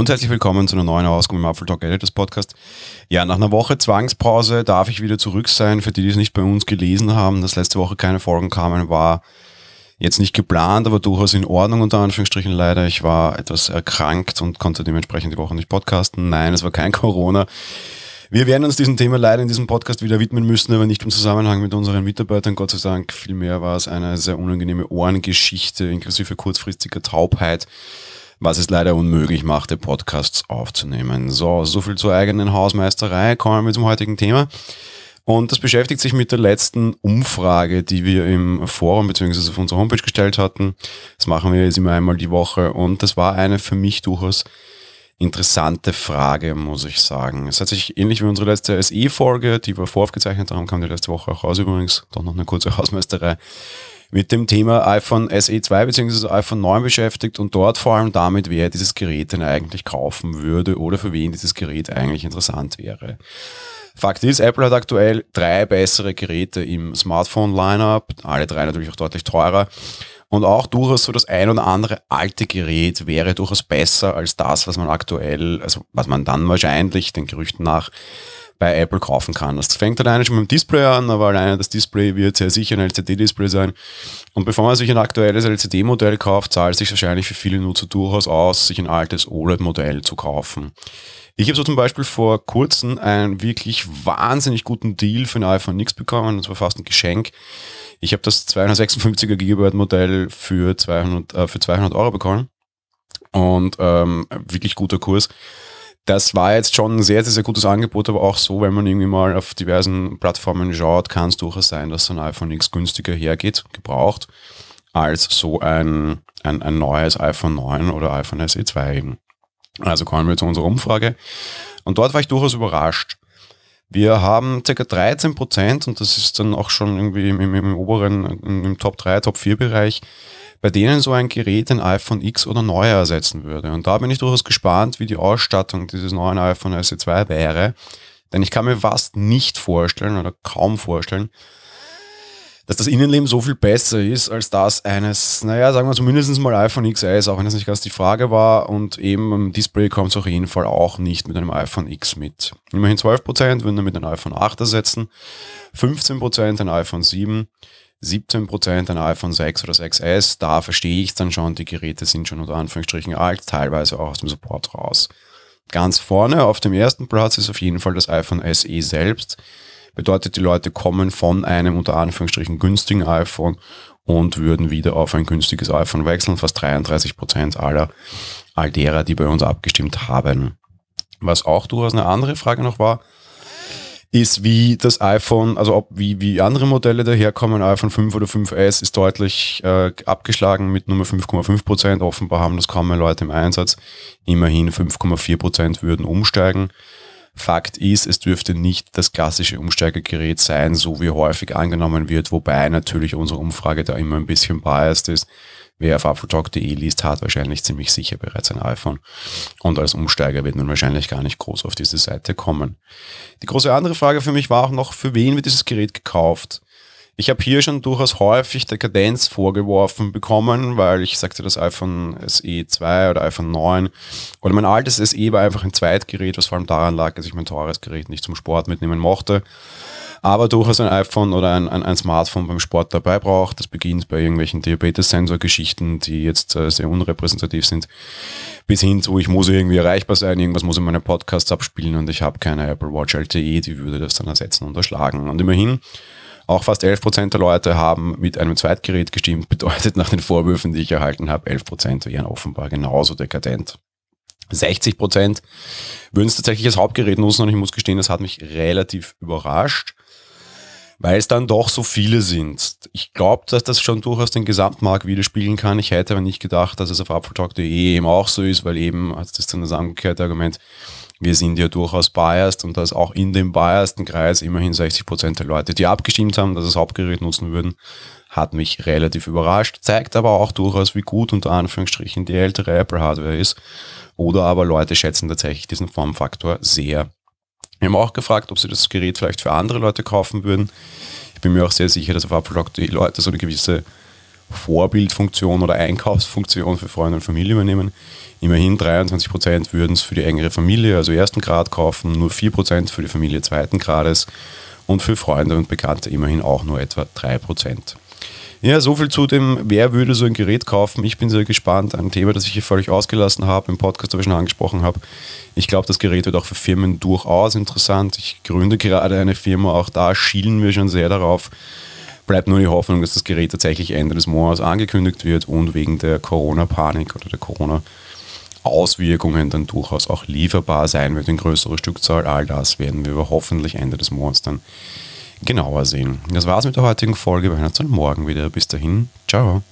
und herzlich willkommen zu einer neuen Ausgabe im Apfel Talk Editors Podcast. Ja, nach einer Woche Zwangspause darf ich wieder zurück sein. Für die, die es nicht bei uns gelesen haben, dass letzte Woche keine Folgen kamen, war jetzt nicht geplant, aber durchaus in Ordnung unter Anführungsstrichen leider. Ich war etwas erkrankt und konnte dementsprechend die Woche nicht podcasten. Nein, es war kein Corona. Wir werden uns diesem Thema leider in diesem Podcast wieder widmen müssen, aber nicht im Zusammenhang mit unseren Mitarbeitern. Gott sei Dank, vielmehr war es eine sehr unangenehme Ohrengeschichte inklusive kurzfristiger Taubheit was es leider unmöglich machte, Podcasts aufzunehmen. So, so viel zur eigenen Hausmeisterei. Kommen wir zum heutigen Thema. Und das beschäftigt sich mit der letzten Umfrage, die wir im Forum bzw. auf unserer Homepage gestellt hatten. Das machen wir jetzt immer einmal die Woche. Und das war eine für mich durchaus interessante Frage, muss ich sagen. Es hat sich ähnlich wie unsere letzte SE-Folge, die wir voraufgezeichnet haben, kam die letzte Woche auch raus übrigens, doch noch eine kurze Hausmeisterei, mit dem Thema iPhone SE 2 bzw. iPhone 9 beschäftigt und dort vor allem damit, wer dieses Gerät denn eigentlich kaufen würde oder für wen dieses Gerät eigentlich interessant wäre. Fakt ist, Apple hat aktuell drei bessere Geräte im Smartphone-Lineup, alle drei natürlich auch deutlich teurer. Und auch durchaus so das ein oder andere alte Gerät wäre durchaus besser als das, was man aktuell, also was man dann wahrscheinlich den Gerüchten nach bei Apple kaufen kann. Das fängt alleine schon mit dem Display an, aber alleine das Display wird sehr sicher ein LCD-Display sein. Und bevor man sich ein aktuelles LCD-Modell kauft, zahlt es sich wahrscheinlich für viele Nutzer durchaus aus, sich ein altes OLED-Modell zu kaufen. Ich habe so zum Beispiel vor kurzem einen wirklich wahnsinnig guten Deal für ein iPhone X bekommen. Das war fast ein Geschenk. Ich habe das 256er Gigabyte Modell für 200, äh, für 200 Euro bekommen. Und ähm, wirklich guter Kurs das war jetzt schon ein sehr, sehr, sehr gutes Angebot, aber auch so, wenn man irgendwie mal auf diversen Plattformen schaut, kann es durchaus sein, dass so ein iPhone X günstiger hergeht, gebraucht, als so ein, ein, ein neues iPhone 9 oder iPhone SE 2 eben. Also kommen wir zu unserer Umfrage. Und dort war ich durchaus überrascht. Wir haben ca. 13 Prozent, und das ist dann auch schon irgendwie im, im, im oberen, im, im Top 3, Top 4 Bereich, bei denen so ein Gerät ein iPhone X oder neuer ersetzen würde. Und da bin ich durchaus gespannt, wie die Ausstattung dieses neuen iPhone SE2 wäre. Denn ich kann mir fast nicht vorstellen oder kaum vorstellen, dass das Innenleben so viel besser ist als das eines, naja, sagen wir zumindest mal iPhone XS, auch wenn das nicht ganz die Frage war. Und eben im Display kommt es auf jeden Fall auch nicht mit einem iPhone X mit. Immerhin 12% würden damit ein iPhone 8 ersetzen, 15% ein iPhone 7, 17% ein iPhone 6 oder 6S, da verstehe ich es dann schon, die Geräte sind schon unter Anführungsstrichen alt, teilweise auch aus dem Support raus. Ganz vorne auf dem ersten Platz ist auf jeden Fall das iPhone SE selbst. Bedeutet, die Leute kommen von einem unter Anführungsstrichen günstigen iPhone und würden wieder auf ein günstiges iPhone wechseln. Fast 33% aller, all derer, die bei uns abgestimmt haben. Was auch durchaus eine andere Frage noch war, ist wie das iPhone, also ob wie, wie andere Modelle daherkommen, iPhone 5 oder 5S ist deutlich äh, abgeschlagen mit Nummer 5,5 Prozent. Offenbar haben das kaum mehr Leute im Einsatz. Immerhin 5,4 Prozent würden umsteigen. Fakt ist, es dürfte nicht das klassische Umsteigergerät sein, so wie häufig angenommen wird, wobei natürlich unsere Umfrage da immer ein bisschen biased ist. Wer auf apfeltalk.de liest, hat wahrscheinlich ziemlich sicher bereits ein iPhone. Und als Umsteiger wird man wahrscheinlich gar nicht groß auf diese Seite kommen. Die große andere Frage für mich war auch noch, für wen wird dieses Gerät gekauft? Ich habe hier schon durchaus häufig Dekadenz vorgeworfen bekommen, weil ich sagte, das iPhone SE 2 oder iPhone 9 oder mein altes SE war einfach ein Zweitgerät, was vor allem daran lag, dass ich mein teures Gerät nicht zum Sport mitnehmen mochte aber durchaus ein iPhone oder ein, ein, ein Smartphone beim Sport dabei braucht. Das beginnt bei irgendwelchen Diabetes-Sensor-Geschichten, die jetzt äh, sehr unrepräsentativ sind, bis hin zu, ich muss irgendwie erreichbar sein, irgendwas muss in meine Podcasts abspielen und ich habe keine Apple Watch LTE, die würde das dann ersetzen und erschlagen. Und immerhin, auch fast 11% der Leute haben mit einem Zweitgerät gestimmt, bedeutet nach den Vorwürfen, die ich erhalten habe, 11% wären offenbar genauso dekadent. 60 Prozent würden es tatsächlich als Hauptgerät nutzen und ich muss gestehen, das hat mich relativ überrascht weil es dann doch so viele sind. Ich glaube, dass das schon durchaus den Gesamtmarkt widerspiegeln kann. Ich hätte aber nicht gedacht, dass es auf apfeltalk.de eben auch so ist, weil eben, das ist dann das umgekehrte Argument, wir sind ja durchaus biased und dass auch in dem biasten Kreis immerhin 60 Prozent der Leute, die abgestimmt haben, dass es Hauptgerät nutzen würden, hat mich relativ überrascht, zeigt aber auch durchaus, wie gut unter Anführungsstrichen die ältere Apple-Hardware ist. Oder aber Leute schätzen tatsächlich diesen Formfaktor sehr. Wir haben auch gefragt, ob sie das Gerät vielleicht für andere Leute kaufen würden. Ich bin mir auch sehr sicher, dass auf Apple die Leute so eine gewisse Vorbildfunktion oder Einkaufsfunktion für Freunde und Familie übernehmen. Immerhin 23% würden es für die engere Familie, also ersten Grad kaufen, nur 4% für die Familie zweiten Grades und für Freunde und Bekannte immerhin auch nur etwa 3%. Ja, so viel zu dem, wer würde so ein Gerät kaufen. Ich bin sehr gespannt. Ein Thema, das ich hier völlig ausgelassen habe, im Podcast, das ich schon angesprochen habe. Ich glaube, das Gerät wird auch für Firmen durchaus interessant. Ich gründe gerade eine Firma, auch da schielen wir schon sehr darauf. Bleibt nur die Hoffnung, dass das Gerät tatsächlich Ende des Monats angekündigt wird und wegen der Corona-Panik oder der Corona-Auswirkungen dann durchaus auch lieferbar sein wird in größerer Stückzahl. All das werden wir hoffentlich Ende des Monats dann genauer sehen. Das war's mit der heutigen Folge. Wir hören uns dann morgen wieder. Bis dahin. Ciao.